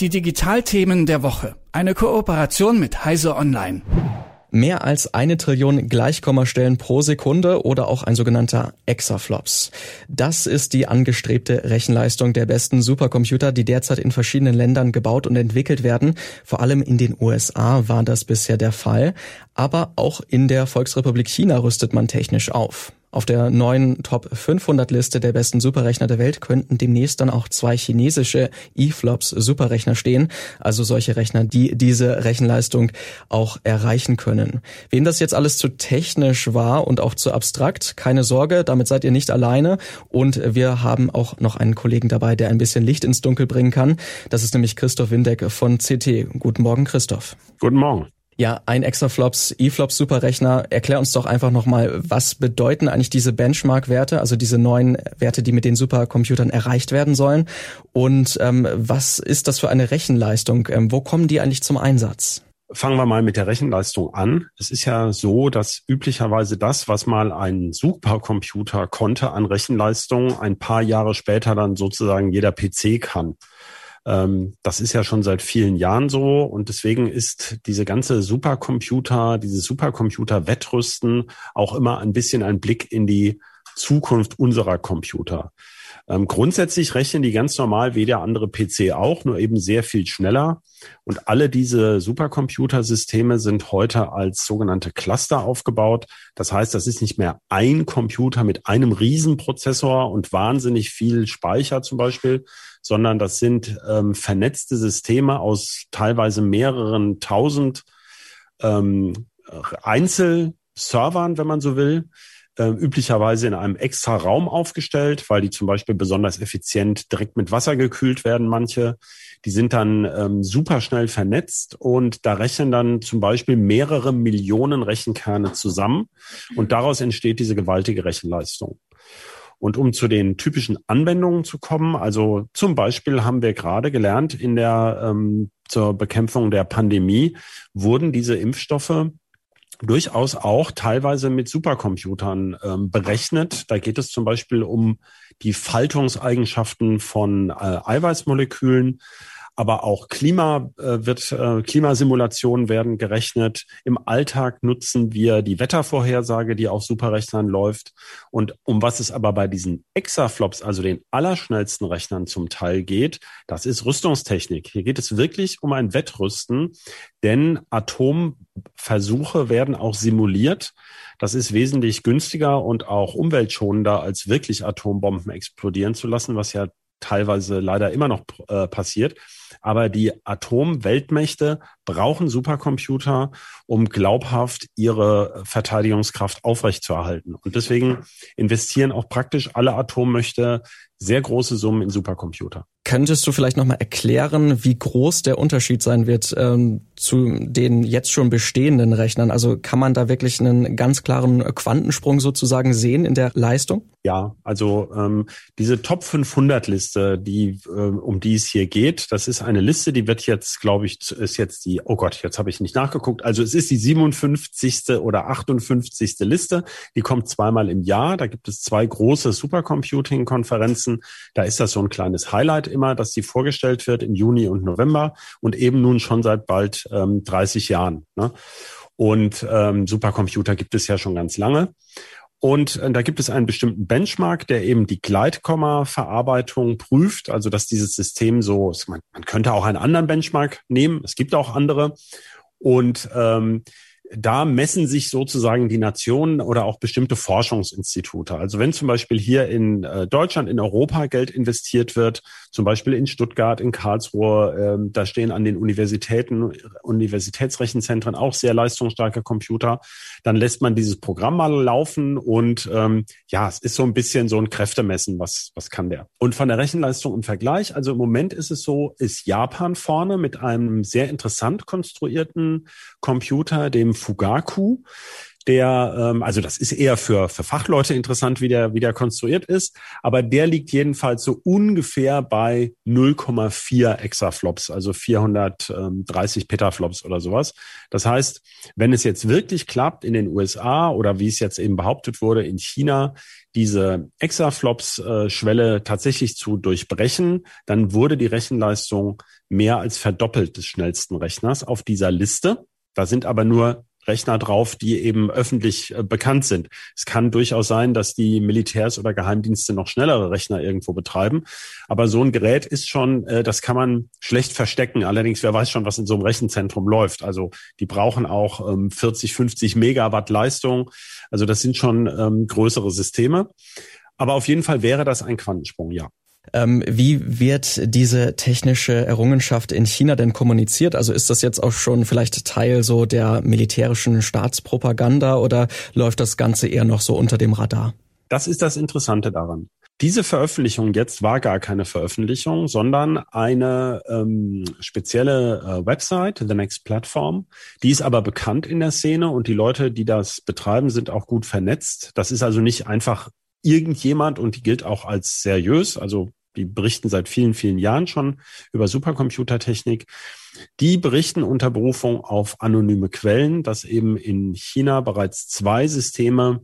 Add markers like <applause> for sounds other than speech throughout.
Die Digitalthemen der Woche. Eine Kooperation mit Heise Online. Mehr als eine Trillion Gleichkommastellen pro Sekunde oder auch ein sogenannter Exaflops. Das ist die angestrebte Rechenleistung der besten Supercomputer, die derzeit in verschiedenen Ländern gebaut und entwickelt werden. Vor allem in den USA war das bisher der Fall. Aber auch in der Volksrepublik China rüstet man technisch auf. Auf der neuen Top 500 Liste der besten Superrechner der Welt könnten demnächst dann auch zwei chinesische eFlops Superrechner stehen, also solche Rechner, die diese Rechenleistung auch erreichen können. Wem das jetzt alles zu technisch war und auch zu abstrakt, keine Sorge, damit seid ihr nicht alleine und wir haben auch noch einen Kollegen dabei, der ein bisschen Licht ins Dunkel bringen kann. Das ist nämlich Christoph Windeck von CT. Guten Morgen, Christoph. Guten Morgen. Ja, ein Exaflops, eFlops Superrechner. Erklär uns doch einfach nochmal, was bedeuten eigentlich diese Benchmark-Werte, also diese neuen Werte, die mit den Supercomputern erreicht werden sollen? Und ähm, was ist das für eine Rechenleistung? Ähm, wo kommen die eigentlich zum Einsatz? Fangen wir mal mit der Rechenleistung an. Es ist ja so, dass üblicherweise das, was mal ein Supercomputer konnte an Rechenleistung, ein paar Jahre später dann sozusagen jeder PC kann. Ähm, das ist ja schon seit vielen Jahren so und deswegen ist diese ganze Supercomputer, dieses Supercomputer-Wettrüsten auch immer ein bisschen ein Blick in die Zukunft unserer Computer. Ähm, grundsätzlich rechnen die ganz normal wie der andere PC auch, nur eben sehr viel schneller. Und alle diese Supercomputersysteme sind heute als sogenannte Cluster aufgebaut. Das heißt, das ist nicht mehr ein Computer mit einem Riesenprozessor und wahnsinnig viel Speicher zum Beispiel, sondern das sind ähm, vernetzte Systeme aus teilweise mehreren tausend ähm, Einzelservern, wenn man so will, äh, üblicherweise in einem extra Raum aufgestellt, weil die zum Beispiel besonders effizient direkt mit Wasser gekühlt werden, manche. Die sind dann ähm, super schnell vernetzt und da rechnen dann zum Beispiel mehrere Millionen Rechenkerne zusammen und daraus entsteht diese gewaltige Rechenleistung. Und um zu den typischen Anwendungen zu kommen, also zum Beispiel haben wir gerade gelernt, in der ähm, zur Bekämpfung der Pandemie wurden diese Impfstoffe durchaus auch teilweise mit Supercomputern ähm, berechnet. Da geht es zum Beispiel um die Faltungseigenschaften von äh, Eiweißmolekülen aber auch Klima äh, wird äh, Klimasimulationen werden gerechnet. Im Alltag nutzen wir die Wettervorhersage, die auf Superrechnern läuft. Und um was es aber bei diesen Exaflops, also den allerschnellsten Rechnern zum Teil geht, das ist Rüstungstechnik. Hier geht es wirklich um ein Wettrüsten, denn Atomversuche werden auch simuliert. Das ist wesentlich günstiger und auch umweltschonender, als wirklich Atombomben explodieren zu lassen, was ja teilweise leider immer noch äh, passiert. Aber die Atomweltmächte brauchen Supercomputer, um glaubhaft ihre Verteidigungskraft aufrechtzuerhalten. Und deswegen investieren auch praktisch alle Atommächte sehr große Summen in Supercomputer. Könntest du vielleicht nochmal erklären, wie groß der Unterschied sein wird ähm, zu den jetzt schon bestehenden Rechnern? Also kann man da wirklich einen ganz klaren Quantensprung sozusagen sehen in der Leistung? Ja, also ähm, diese Top 500 Liste, die äh, um die es hier geht, das ist eine Liste, die wird jetzt, glaube ich, ist jetzt die, oh Gott, jetzt habe ich nicht nachgeguckt. Also es ist die 57. oder 58. Liste. Die kommt zweimal im Jahr. Da gibt es zwei große Supercomputing-Konferenzen. Da ist das so ein kleines Highlight immer, dass die vorgestellt wird im Juni und November und eben nun schon seit bald ähm, 30 Jahren. Ne? Und ähm, Supercomputer gibt es ja schon ganz lange. Und äh, da gibt es einen bestimmten Benchmark, der eben die Gleitkomma-Verarbeitung prüft, also dass dieses System so, man, man könnte auch einen anderen Benchmark nehmen, es gibt auch andere. Und ähm, da messen sich sozusagen die Nationen oder auch bestimmte Forschungsinstitute. Also wenn zum Beispiel hier in äh, Deutschland, in Europa Geld investiert wird, zum Beispiel in Stuttgart, in Karlsruhe, ähm, da stehen an den Universitäten, Universitätsrechenzentren auch sehr leistungsstarke Computer, dann lässt man dieses Programm mal laufen und ähm, ja, es ist so ein bisschen so ein Kräftemessen, was, was kann der. Und von der Rechenleistung im Vergleich, also im Moment ist es so, ist Japan vorne mit einem sehr interessant konstruierten Computer, dem Fugaku der, ähm, also das ist eher für, für Fachleute interessant, wie der, wie der konstruiert ist, aber der liegt jedenfalls so ungefähr bei 0,4 Exaflops, also 430 Petaflops oder sowas. Das heißt, wenn es jetzt wirklich klappt in den USA oder wie es jetzt eben behauptet wurde in China, diese Exaflops-Schwelle tatsächlich zu durchbrechen, dann wurde die Rechenleistung mehr als verdoppelt des schnellsten Rechners auf dieser Liste. Da sind aber nur Rechner drauf, die eben öffentlich äh, bekannt sind. Es kann durchaus sein, dass die Militärs oder Geheimdienste noch schnellere Rechner irgendwo betreiben. Aber so ein Gerät ist schon, äh, das kann man schlecht verstecken. Allerdings, wer weiß schon, was in so einem Rechenzentrum läuft. Also die brauchen auch ähm, 40, 50 Megawatt Leistung. Also das sind schon ähm, größere Systeme. Aber auf jeden Fall wäre das ein Quantensprung, ja. Ähm, wie wird diese technische Errungenschaft in China denn kommuniziert? Also ist das jetzt auch schon vielleicht Teil so der militärischen Staatspropaganda oder läuft das Ganze eher noch so unter dem Radar? Das ist das Interessante daran. Diese Veröffentlichung jetzt war gar keine Veröffentlichung, sondern eine ähm, spezielle äh, Website, The Next Platform. Die ist aber bekannt in der Szene und die Leute, die das betreiben, sind auch gut vernetzt. Das ist also nicht einfach irgendjemand und die gilt auch als seriös. Also die berichten seit vielen, vielen Jahren schon über Supercomputertechnik. Die berichten unter Berufung auf anonyme Quellen, dass eben in China bereits zwei Systeme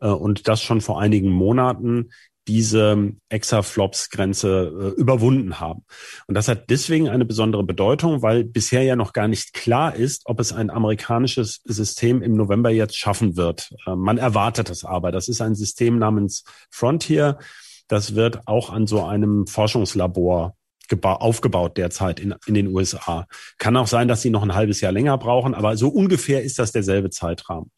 äh, und das schon vor einigen Monaten diese Exaflops-Grenze äh, überwunden haben. Und das hat deswegen eine besondere Bedeutung, weil bisher ja noch gar nicht klar ist, ob es ein amerikanisches System im November jetzt schaffen wird. Äh, man erwartet es aber. Das ist ein System namens Frontier. Das wird auch an so einem Forschungslabor aufgebaut derzeit in, in den USA. Kann auch sein, dass sie noch ein halbes Jahr länger brauchen, aber so ungefähr ist das derselbe Zeitrahmen.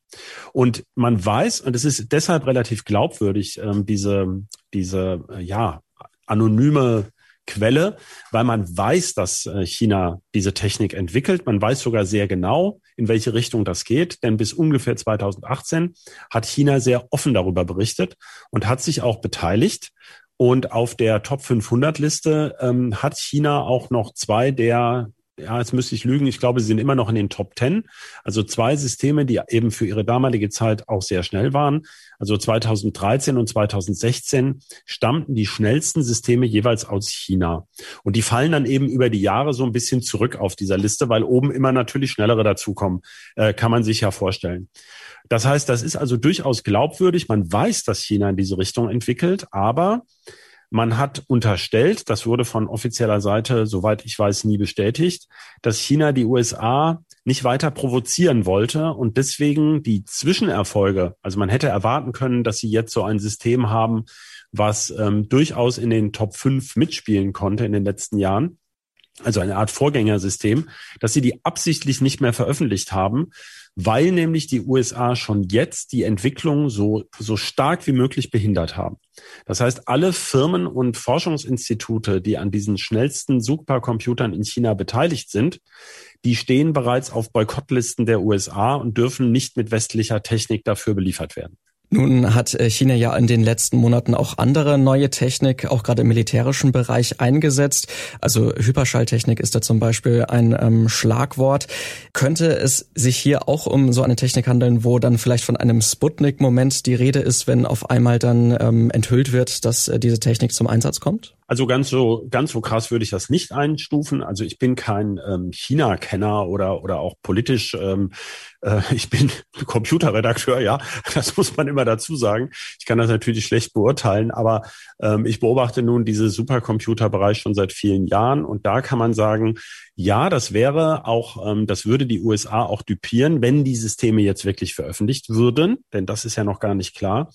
Und man weiß, und es ist deshalb relativ glaubwürdig, ähm, diese, diese, äh, ja, anonyme Quelle, weil man weiß, dass äh, China diese Technik entwickelt. Man weiß sogar sehr genau, in welche Richtung das geht, denn bis ungefähr 2018 hat China sehr offen darüber berichtet und hat sich auch beteiligt. Und auf der Top 500 Liste ähm, hat China auch noch zwei der ja, jetzt müsste ich lügen, ich glaube, sie sind immer noch in den Top 10. Also zwei Systeme, die eben für ihre damalige Zeit auch sehr schnell waren. Also 2013 und 2016 stammten die schnellsten Systeme jeweils aus China. Und die fallen dann eben über die Jahre so ein bisschen zurück auf dieser Liste, weil oben immer natürlich schnellere dazukommen, äh, kann man sich ja vorstellen. Das heißt, das ist also durchaus glaubwürdig. Man weiß, dass China in diese Richtung entwickelt, aber man hat unterstellt, das wurde von offizieller Seite, soweit ich weiß, nie bestätigt, dass China die USA nicht weiter provozieren wollte und deswegen die Zwischenerfolge, also man hätte erwarten können, dass sie jetzt so ein System haben, was ähm, durchaus in den Top 5 mitspielen konnte in den letzten Jahren, also eine Art Vorgängersystem, dass sie die absichtlich nicht mehr veröffentlicht haben, weil nämlich die USA schon jetzt die Entwicklung so, so stark wie möglich behindert haben. Das heißt, alle Firmen und Forschungsinstitute, die an diesen schnellsten Supercomputern in China beteiligt sind, die stehen bereits auf Boykottlisten der USA und dürfen nicht mit westlicher Technik dafür beliefert werden. Nun hat äh, China ja in den letzten Monaten auch andere neue Technik, auch gerade im militärischen Bereich eingesetzt. Also Hyperschalltechnik ist da zum Beispiel ein ähm, Schlagwort. Könnte es sich hier auch um so eine Technik handeln, wo dann vielleicht von einem Sputnik-Moment die Rede ist, wenn auf einmal dann ähm, enthüllt wird, dass äh, diese Technik zum Einsatz kommt? Also ganz so ganz so krass würde ich das nicht einstufen. Also ich bin kein ähm, China-Kenner oder oder auch politisch. Ähm, äh, ich bin <laughs> Computerredakteur, ja, das muss man immer dazu sagen. Ich kann das natürlich schlecht beurteilen, aber ähm, ich beobachte nun diese Supercomputer-Bereich schon seit vielen Jahren und da kann man sagen, ja, das wäre auch, ähm, das würde die USA auch dupieren, wenn die Systeme jetzt wirklich veröffentlicht würden, denn das ist ja noch gar nicht klar.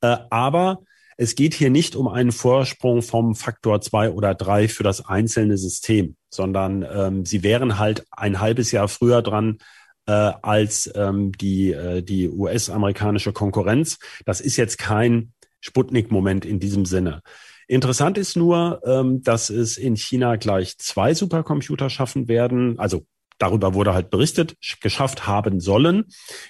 Äh, aber es geht hier nicht um einen Vorsprung vom Faktor zwei oder drei für das einzelne System, sondern ähm, sie wären halt ein halbes Jahr früher dran äh, als ähm, die, äh, die US-amerikanische Konkurrenz. Das ist jetzt kein Sputnik-Moment in diesem Sinne. Interessant ist nur, ähm, dass es in China gleich zwei Supercomputer schaffen werden, also darüber wurde halt berichtet, geschafft haben sollen.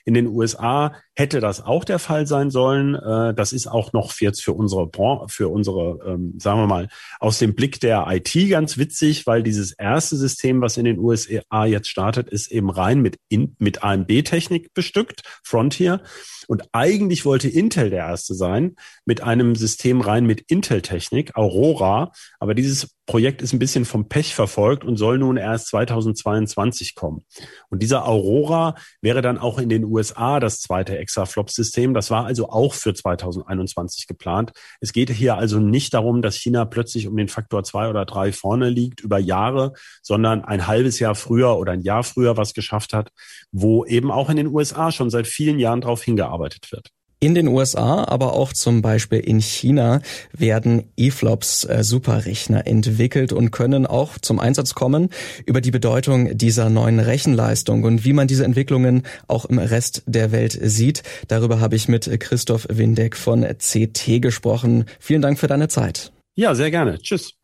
In den USA hätte das auch der Fall sein sollen. Äh, das ist auch noch jetzt für unsere für unsere, ähm, sagen wir mal, aus dem Blick der IT ganz witzig, weil dieses erste System, was in den USA jetzt startet, ist eben rein mit, mit AMD-Technik bestückt, Frontier. Und eigentlich wollte Intel der erste sein, mit einem System rein mit Intel-Technik, Aurora. Aber dieses Projekt ist ein bisschen vom Pech verfolgt und soll nun erst 2022 kommen. Und dieser Aurora wäre dann auch in den USA das zweite Exaflop-System. Das war also auch für 2021 geplant. Es geht hier also nicht darum, dass China plötzlich um den Faktor zwei oder drei vorne liegt über Jahre, sondern ein halbes Jahr früher oder ein Jahr früher was geschafft hat, wo eben auch in den USA schon seit vielen Jahren darauf hingearbeitet wird. In den USA, aber auch zum Beispiel in China werden E-Flops äh, Superrechner entwickelt und können auch zum Einsatz kommen über die Bedeutung dieser neuen Rechenleistung und wie man diese Entwicklungen auch im Rest der Welt sieht. Darüber habe ich mit Christoph Windeck von CT gesprochen. Vielen Dank für deine Zeit. Ja, sehr gerne. Tschüss.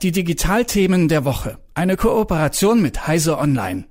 Die Digitalthemen der Woche. Eine Kooperation mit Heise Online.